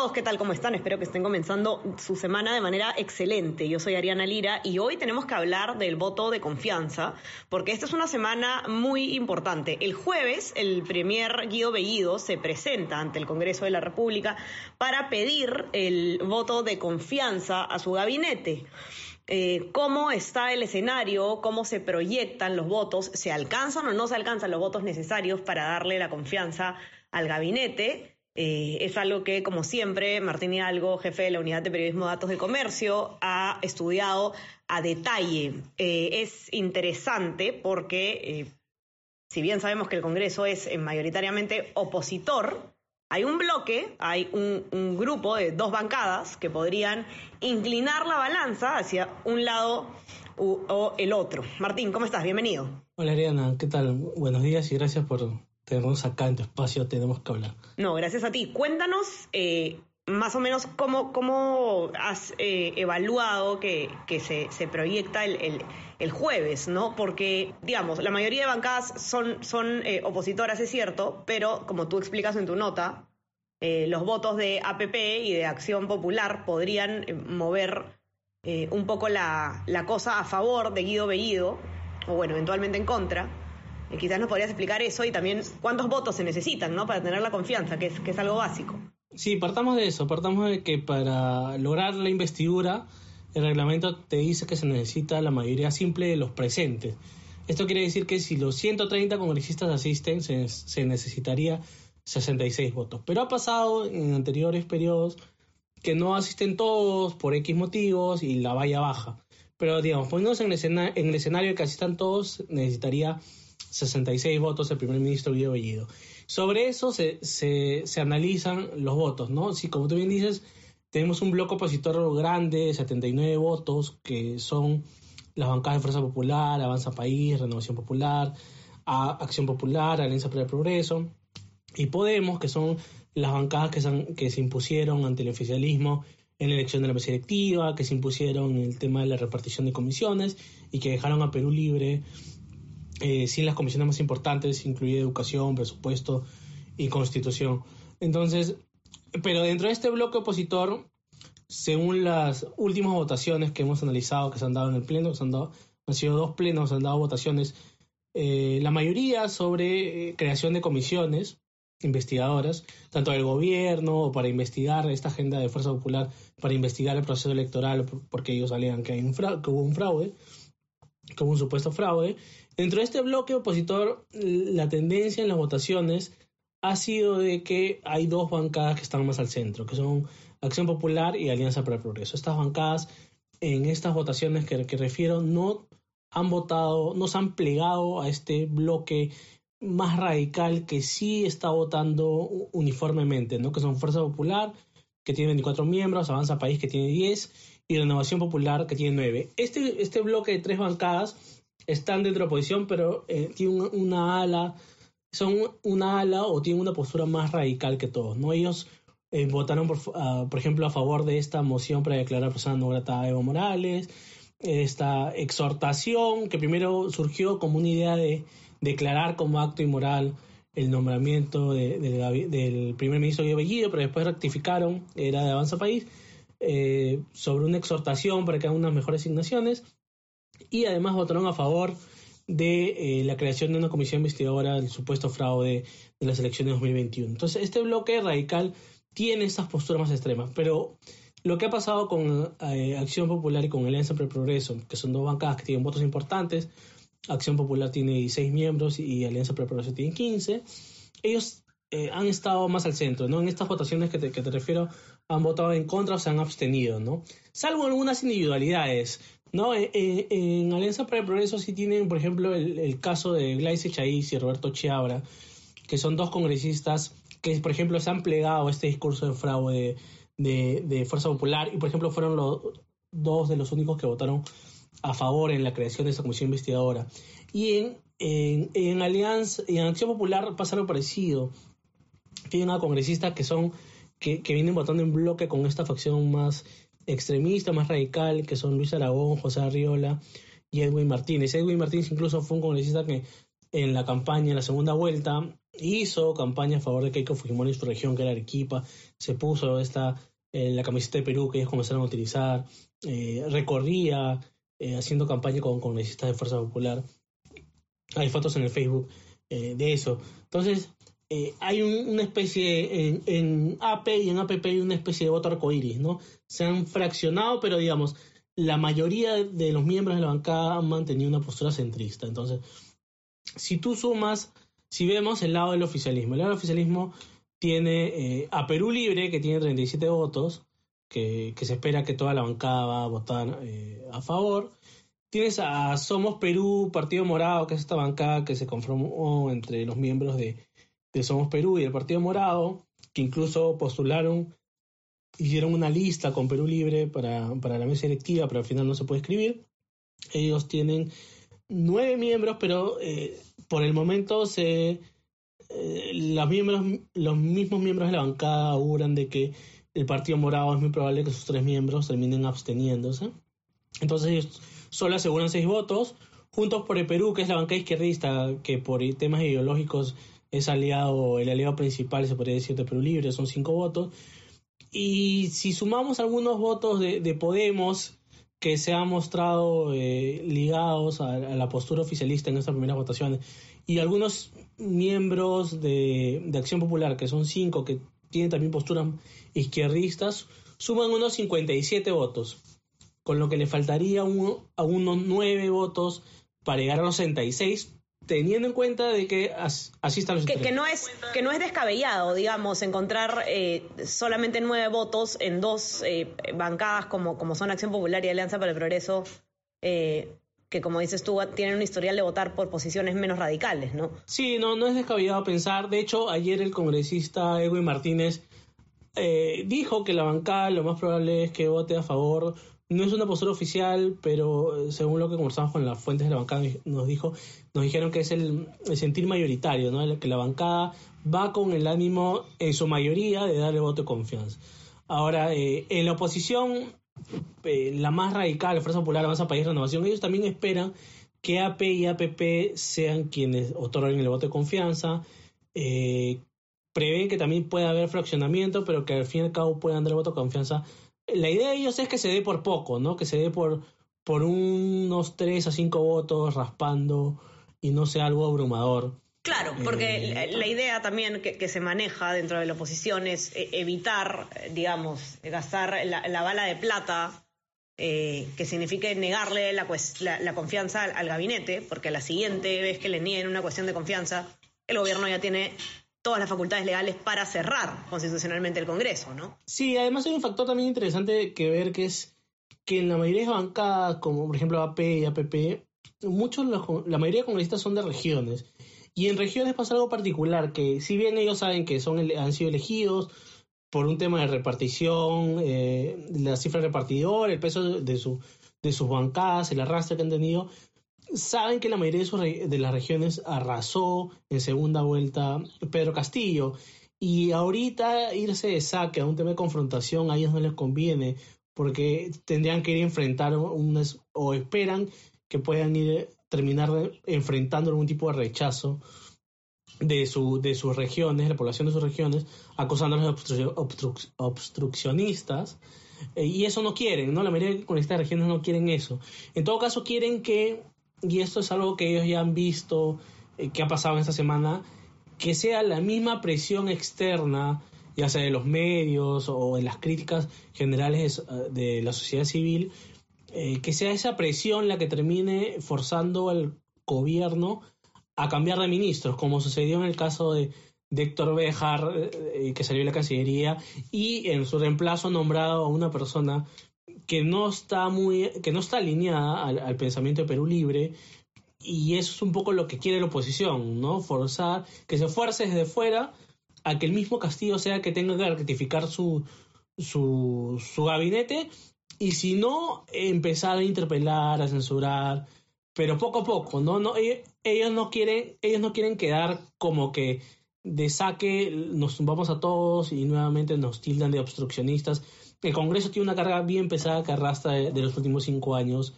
Todos, ¿qué tal? ¿Cómo están? Espero que estén comenzando su semana de manera excelente. Yo soy Ariana Lira y hoy tenemos que hablar del voto de confianza, porque esta es una semana muy importante. El jueves, el premier Guido Bellido se presenta ante el Congreso de la República para pedir el voto de confianza a su gabinete. Eh, cómo está el escenario, cómo se proyectan los votos, se alcanzan o no se alcanzan los votos necesarios para darle la confianza al gabinete. Eh, es algo que, como siempre, Martín Hidalgo, jefe de la Unidad de Periodismo de Datos de Comercio, ha estudiado a detalle. Eh, es interesante porque, eh, si bien sabemos que el Congreso es mayoritariamente opositor, hay un bloque, hay un, grupo de dos bancadas que podrían inclinar la balanza hacia un lado o el otro. Martín, ¿cómo estás? Bienvenido. Hola Ariana, ¿qué tal? Buenos días y gracias por tenemos acá en tu espacio, tenemos que hablar. No, gracias a ti. Cuéntanos eh, más o menos cómo, cómo has eh, evaluado que, que se, se, proyecta el, el, el, jueves, ¿no? Porque, digamos, la mayoría de bancadas son, son eh, opositoras, es cierto, pero como tú explicas en tu nota, eh, los votos de APP y de Acción Popular podrían eh, mover un poco la, la cosa a favor de Guido Bellido, o bueno, eventualmente en contra. Y quizás nos podrías explicar eso y también cuántos votos se necesitan, ¿no? Para tener la confianza, que es, que es algo básico. Sí, partamos de eso, partamos de que para lograr la investidura, el reglamento te dice que se necesita la mayoría simple de los presentes. Esto quiere decir que si los 130 congresistas asisten, se, se necesitaría 66 votos. Pero ha pasado en anteriores periodos que no asisten todos por X motivos y la valla baja. Pero digamos, poniéndonos en el, escena, en el escenario que asistan todos, necesitaría 66 votos el primer ministro Guido Bellido. Sobre eso se, se, se, analizan los votos, ¿no? Si, como tú bien dices, tenemos un bloque opositor grande, 79 votos, que son las bancadas de Fuerza Popular, Avanza País, Renovación Popular, Acción Popular, Alianza para el Progreso, y Podemos, que son las bancadas que se, que se impusieron ante el oficialismo en la elección de la mesa directiva, que se impusieron en el tema de la repartición de comisiones y que dejaron a Perú libre eh, sin las comisiones más importantes, incluye educación, presupuesto y constitución. Entonces, pero dentro de este bloque opositor, según las últimas votaciones que hemos analizado, que se han dado en el pleno, se han, dado, han sido dos plenos, se han dado votaciones, eh, la mayoría sobre eh, creación de comisiones investigadoras, tanto del gobierno o para investigar esta agenda de Fuerza Popular, para investigar el proceso electoral, porque ellos alegan que, hay un fraude, que hubo un fraude, hubo un supuesto fraude, Dentro de este bloque opositor, la tendencia en las votaciones ha sido de que hay dos bancadas que están más al centro, que son Acción Popular y Alianza para el Progreso. Estas bancadas, en estas votaciones que, que refiero, no han votado, no se han plegado a este bloque más radical que sí está votando uniformemente, ¿no? que son Fuerza Popular, que tiene 24 miembros, Avanza País, que tiene 10, y Renovación Popular, que tiene 9. Este, este bloque de tres bancadas están dentro de oposición, pero eh, tienen una, ala, son una ala o tienen una postura más radical que todos, ¿no? Ellos eh, votaron, por, por ejemplo, a favor de esta moción para declarar persona no grata a Evo Morales, esta exhortación que primero surgió como una idea de declarar como acto inmoral el nombramiento de, de, del primer ministro Guido Bellido, pero después rectificaron, era de Avanza País, eh, sobre una exhortación para que hagan unas mejores asignaciones y además votaron a favor de eh, la creación de una comisión investigadora del supuesto fraude de las elecciones de 2021. Entonces, este bloque radical tiene estas posturas más extremas, pero lo que ha pasado con eh, Acción Popular y con Alianza para el Progreso, que son dos bancadas que tienen votos importantes, Acción Popular tiene 16 miembros y Alianza para el Progreso tiene 15, ellos eh, han estado más al centro, ¿no? En estas votaciones que te, que te refiero, han votado en contra o se han abstenido, ¿no? Salvo algunas individualidades. No, en, en, Alianza para el Progreso sí tienen, por ejemplo, el, caso de Glaice Chaiz y Roberto Chiabra, que son dos congresistas que, por ejemplo, se han plegado a este discurso de fraude de, de, Fuerza Popular y, por ejemplo, fueron los dos de los únicos que votaron a favor en la creación de esa comisión investigadora. Y en En, en Alianza, en Acción Popular pasa algo parecido. Tienen a congresistas que son, que, vienen votando en bloque con esta facción más extremista, más radical, que son Luis Aragón, José Arriola y Edwin Martínez. Edwin Martínez incluso fue un congresista que en la campaña, en la segunda vuelta, hizo campaña a favor de Keiko Fujimori en su región, que era Arequipa, se puso esta, eh, la camiseta de Perú que ellos comenzaron a utilizar, eh, recorría eh, haciendo campaña con congresistas de Fuerza Popular. Hay fotos en el Facebook de eso. Entonces, hay una especie, en, en, AP y en APP hay una especie de voto arcoíris, ¿no? Se han fraccionado, pero digamos, la mayoría de los miembros de la bancada han mantenido una postura centrista. Entonces, si tú sumas, si vemos el lado del oficialismo, el lado del oficialismo tiene eh, a Perú Libre, que tiene 37 votos, que, se espera que toda la bancada va a votar eh, a favor. Tienes a Somos Perú, Partido Morado, que es esta bancada que se conformó entre los miembros de, Somos Perú y el Partido Morado, que incluso postularon, hicieron una lista con Perú Libre para, para la mesa electiva, pero al final no se puede escribir. Ellos tienen nueve miembros, pero eh, por el momento se eh, los, miembros, los mismos miembros de la bancada auguran de que el Partido Morado es muy probable que sus tres miembros terminen absteniéndose. Entonces ellos solo aseguran seis votos. Juntos por el Perú, que es la bancada izquierdista, que por temas ideológicos es aliado, el aliado principal, se podría decir, de Perú Libre, son cinco votos. Y si sumamos algunos votos de, de Podemos, que se han mostrado eh, ligados a, la postura oficialista en estas primeras votaciones y algunos miembros de, Acción Popular, que son cinco, que tienen también posturas izquierdistas, suman unos 57 votos, con lo que le faltaría a unos nueve votos para llegar a los 66 teniendo en cuenta de que así están los que, que, no es que no es descabellado digamos encontrar eh, solamente nueve votos en dos eh, bancadas como como son Acción Popular y Alianza para el Progreso eh, que como dices tú tienen un historial de votar por posiciones menos radicales no sí no no es descabellado pensar. De hecho ayer el congresista Edwin Martínez dijo que la bancada lo más probable es que vote a favor no es una postura oficial, pero eh, según lo que conversamos con las fuentes de la bancada, nos dijo, nos dijeron que es el, sentir mayoritario, ¿no? que la bancada va con el ánimo, en su mayoría, de darle voto de confianza. Ahora, eh, en la oposición, eh, la más radical, la Fuerza Popular, Avanza País Renovación, ellos también esperan que AP y APP sean quienes otorguen el voto de confianza. prevén que también pueda haber fraccionamiento, pero que al fin y al cabo puedan dar el voto de confianza la idea de ellos es que se dé por poco, ¿no? Que se dé por, por unos 3 a 5 votos raspando y no sea algo abrumador. Claro, porque eh, la idea también que, se maneja dentro de la oposición es eh, evitar, digamos, gastar la, bala de plata eh, que signifique negarle la, la, confianza al, al, gabinete, porque la siguiente vez que le nieguen una cuestión de confianza, el gobierno ya tiene todas las facultades legales para cerrar constitucionalmente el Congreso, ¿no? Sí, además hay un factor también interesante que ver que es que en la mayoría de bancadas, como por ejemplo AP y APP, muchos la mayoría de congresistas son de regiones. Y en regiones pasa algo particular, que si bien ellos saben que son han sido elegidos por un tema de repartición, eh, la cifra repartidora, el peso de, su, de sus bancadas, el arrastre que han tenido, saben que la mayoría de, las regiones arrasó en segunda vuelta Pedro Castillo. Y ahorita irse de saque a un tema de confrontación a ellos no les conviene porque tendrían que ir a enfrentar unas, o esperan que puedan ir terminar enfrentando algún tipo de rechazo de, su, de sus regiones, la población de sus regiones, acusándolos de obstruccionistas. Eh, y eso no quieren, ¿no? La mayoría de estas regiones no quieren eso. En todo caso, quieren que y esto es algo que ellos ya han visto eh, que ha pasado en esta semana, que sea la misma presión externa, ya sea de los medios o de las críticas generales eh, de la sociedad civil, eh, que sea esa presión la que termine forzando al gobierno a cambiar de ministros, como sucedió en el caso de, Héctor Bejar, que salió de la Cancillería, y en su reemplazo nombrado a una persona que no está muy, que no está alineada al, pensamiento de Perú Libre, y eso es un poco lo que quiere la oposición, ¿no? Forzar, que se fuerce desde fuera a que el mismo Castillo sea que tenga que rectificar su, su, su gabinete, y si no, empezar a interpelar, a censurar, pero poco a poco, ¿no? no ellos no quieren, ellos no quieren quedar como que de saque nos tumbamos a todos y nuevamente nos tildan de obstruccionistas. El Congreso tiene una carga bien pesada que arrastra de, los últimos cinco años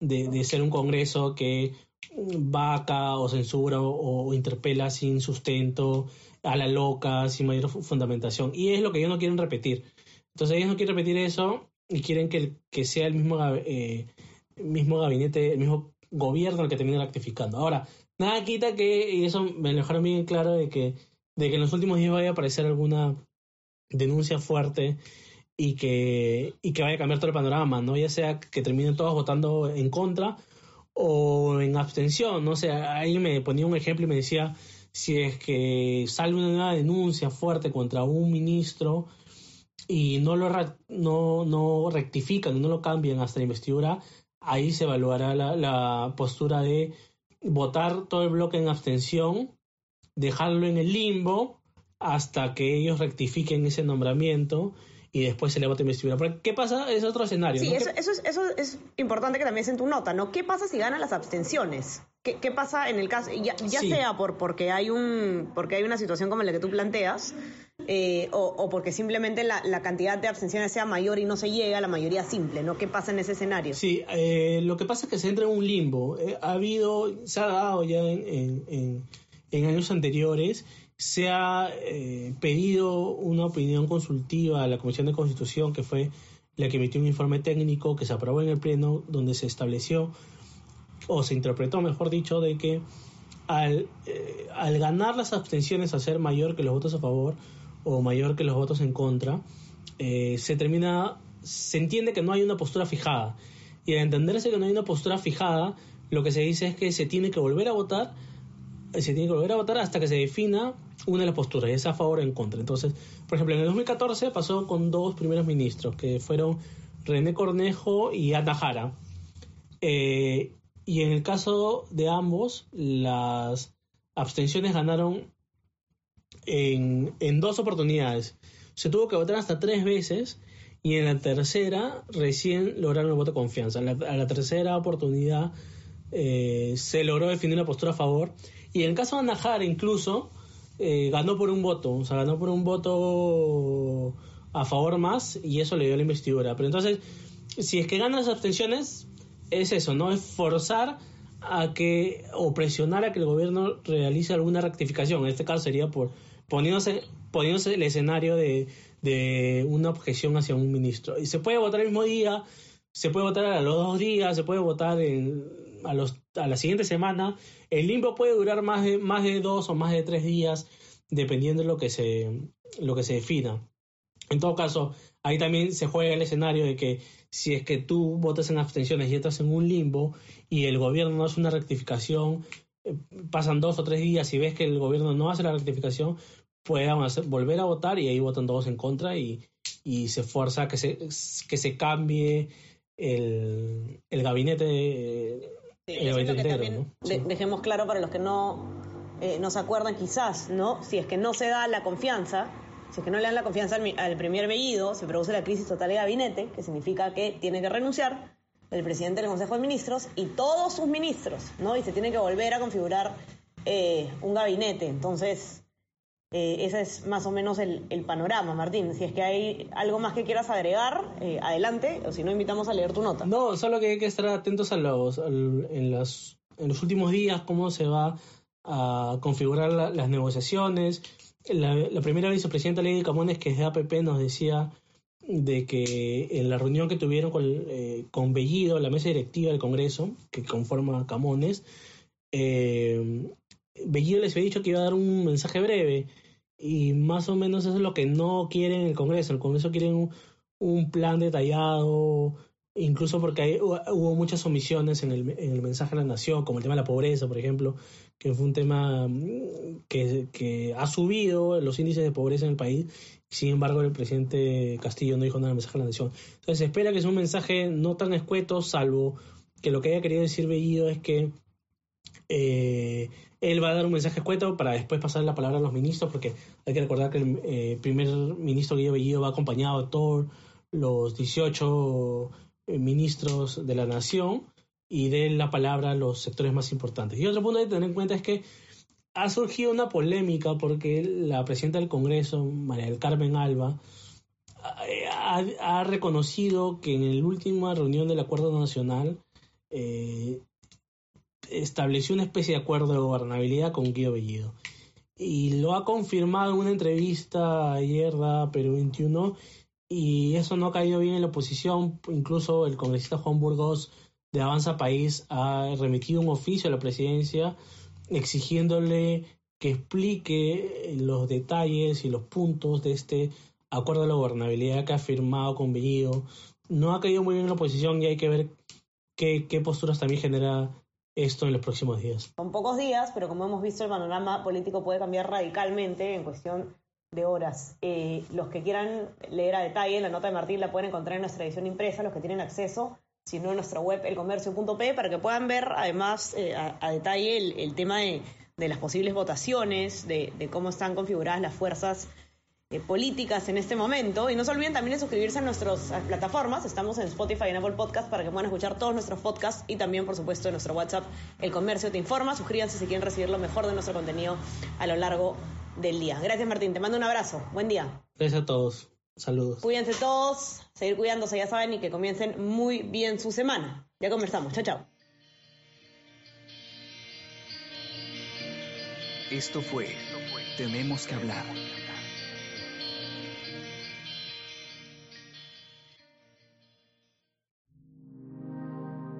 de, ser un Congreso que vaca o censura o, interpela sin sustento, a la loca, sin mayor fundamentación. Y es lo que ellos no quieren repetir. Entonces ellos no quieren repetir eso y quieren que, que sea el mismo, eh, mismo gabinete, el mismo gobierno el que termine rectificando. Ahora, nada quita que, y eso me dejaron bien claro, de que, de que en los últimos días vaya a aparecer alguna denuncia fuerte y que, y que vaya a cambiar todo el panorama, ¿no? Ya sea que terminen todos votando en contra o en abstención, no sé, ahí me ponía un ejemplo y me decía, si es que sale una nueva denuncia fuerte contra un ministro y no lo no, no rectifican, no lo cambian hasta la investidura, ahí se evaluará la postura de votar todo el bloque en abstención, dejarlo en el limbo hasta que ellos rectifiquen ese nombramiento y después se le vota investidura. ¿qué pasa? Es otro escenario. Sí, eso, eso, es, eso es importante que también sea en tu nota, ¿no? ¿Qué pasa si ganan las abstenciones? ¿Qué, qué pasa en el caso, ya, ya sea por, porque, hay un, porque hay una situación como la que tú planteas, eh, o, o, porque simplemente la, la, cantidad de abstenciones sea mayor y no se llega a la mayoría simple, ¿no? ¿Qué pasa en ese escenario? Sí, eh, lo que pasa es que se entra en un limbo. Eh, ha habido, se ha dado ya en, en, en años anteriores se ha eh, pedido una opinión consultiva a la Comisión de Constitución, que fue la que emitió un informe técnico que se aprobó en el Pleno, donde se estableció, o se interpretó, mejor dicho, de que al, eh, al ganar las abstenciones a ser mayor que los votos a favor o mayor que los votos en contra, eh, se termina, se entiende que no hay una postura fijada. Y al entenderse que no hay una postura fijada, lo que se dice es que se tiene que volver a votar se tiene que volver a votar hasta que se defina una de las posturas, es a favor o en contra. Entonces, por ejemplo, en el 2014 pasó con dos primeros ministros, que fueron René Cornejo y Ana Jara. Eh, y en el caso de ambos, las abstenciones ganaron en, en, dos oportunidades. Se tuvo que votar hasta tres veces y en la tercera recién lograron el voto de confianza. En la, tercera oportunidad eh, se logró definir una postura a favor y en el caso de Anahara incluso eh, ganó por un voto, o sea, ganó por un voto a favor más y eso le dio la investidura. Pero entonces, si es que ganan las abstenciones, es eso, ¿no? Es forzar a que, o presionar a que el gobierno realice alguna rectificación. En este caso sería por poniéndose, poniéndose el escenario de, de una objeción hacia un ministro. Y se puede votar el mismo día, se puede votar a los dos días, se puede votar en, a, los, a la siguiente semana. El limbo puede durar más de, más de dos o más de tres días, dependiendo de lo que se, lo que se defina. En todo caso, ahí también se juega el escenario de que si es que tú votas en abstenciones y estás en un limbo y el gobierno no hace una rectificación, eh, pasan dos o tres días y ves que el gobierno no hace la rectificación, pueden volver a votar y ahí votan todos en contra y, y se fuerza que se, que se cambie el, el gabinete dejemos claro para los que no, eh, no se acuerdan quizás, ¿no? Si es que no se da la confianza, si es que no le dan la confianza al, primer Bellido, se produce la crisis total de gabinete, que significa que tiene que renunciar el presidente del Consejo de Ministros y todos sus ministros, ¿no? Y se tiene que volver a configurar eh, un gabinete. Entonces, eh, ese es más o menos el, panorama, Martín. Si es que hay algo más que quieras agregar, eh, adelante, o si no, invitamos a leer tu nota. No, solo que hay que estar atentos a los, en, los, en los últimos días, cómo se va a configurar las negociaciones. La, primera vicepresidenta Lady Camones, que es de APP, nos decía de que en la reunión que tuvieron con, eh, con Bellido, la mesa directiva del Congreso, que conforma Camones, eh, Bellido les había dicho que iba a dar un mensaje breve y más o menos eso es lo que no quieren el Congreso. El Congreso quiere un, plan detallado, incluso porque hubo muchas omisiones en el, en el, mensaje a la nación, como el tema de la pobreza, por ejemplo, que fue un tema mm, que, que ha subido los índices de pobreza en el país. Sin embargo, el presidente Castillo no dijo nada en el mensaje a la nación. Entonces se espera que sea un mensaje no tan escueto, salvo que lo que haya querido decir Bellido es que eh, él va a dar un mensaje escueto para después pasar la palabra a los ministros, porque hay que recordar que el eh, primer ministro Guido Bellido va acompañado de todos los 18 eh, ministros de la nación y dé la palabra a los sectores más importantes. Y otro punto de tener en cuenta es que ha surgido una polémica porque la presidenta del Congreso, María del Carmen Alba, ha, reconocido que en la última reunión del Acuerdo Nacional estableció una especie de acuerdo de gobernabilidad con Guido Bellido. Y lo ha confirmado en una entrevista ayer da Perú 21 y eso no ha caído bien en la oposición. Incluso el congresista Juan Burgos de Avanza País ha remitido un oficio a la presidencia exigiéndole que explique los detalles y los puntos de este acuerdo de la gobernabilidad que ha firmado con Bellido. No ha caído muy bien en la oposición y hay que ver qué posturas también genera esto en los próximos días. Con pocos días, pero como hemos visto, el panorama político puede cambiar radicalmente en cuestión de horas. Eh, los que quieran leer a detalle la nota de Martín la pueden encontrar en nuestra edición impresa, los que tienen acceso, si no en nuestra web elcomercio.p, para que puedan ver además eh, a, detalle el, tema de, las posibles votaciones, de cómo están configuradas las fuerzas eh, políticas en este momento. Y no se olviden también de suscribirse a nuestras plataformas. Estamos en Spotify y en Apple Podcast para que puedan escuchar todos nuestros podcasts y también, por supuesto, en nuestro WhatsApp, El Comercio Te Informa. Suscríbanse si quieren recibir lo mejor de nuestro contenido a lo largo del día. Gracias, Martín. Te mando un abrazo. Buen día. Gracias a todos. Saludos. Cuídense todos, seguir cuidándose, ya saben, y que comiencen muy bien su semana. Ya conversamos. Chao, chao. Esto fue Tenemos que hablar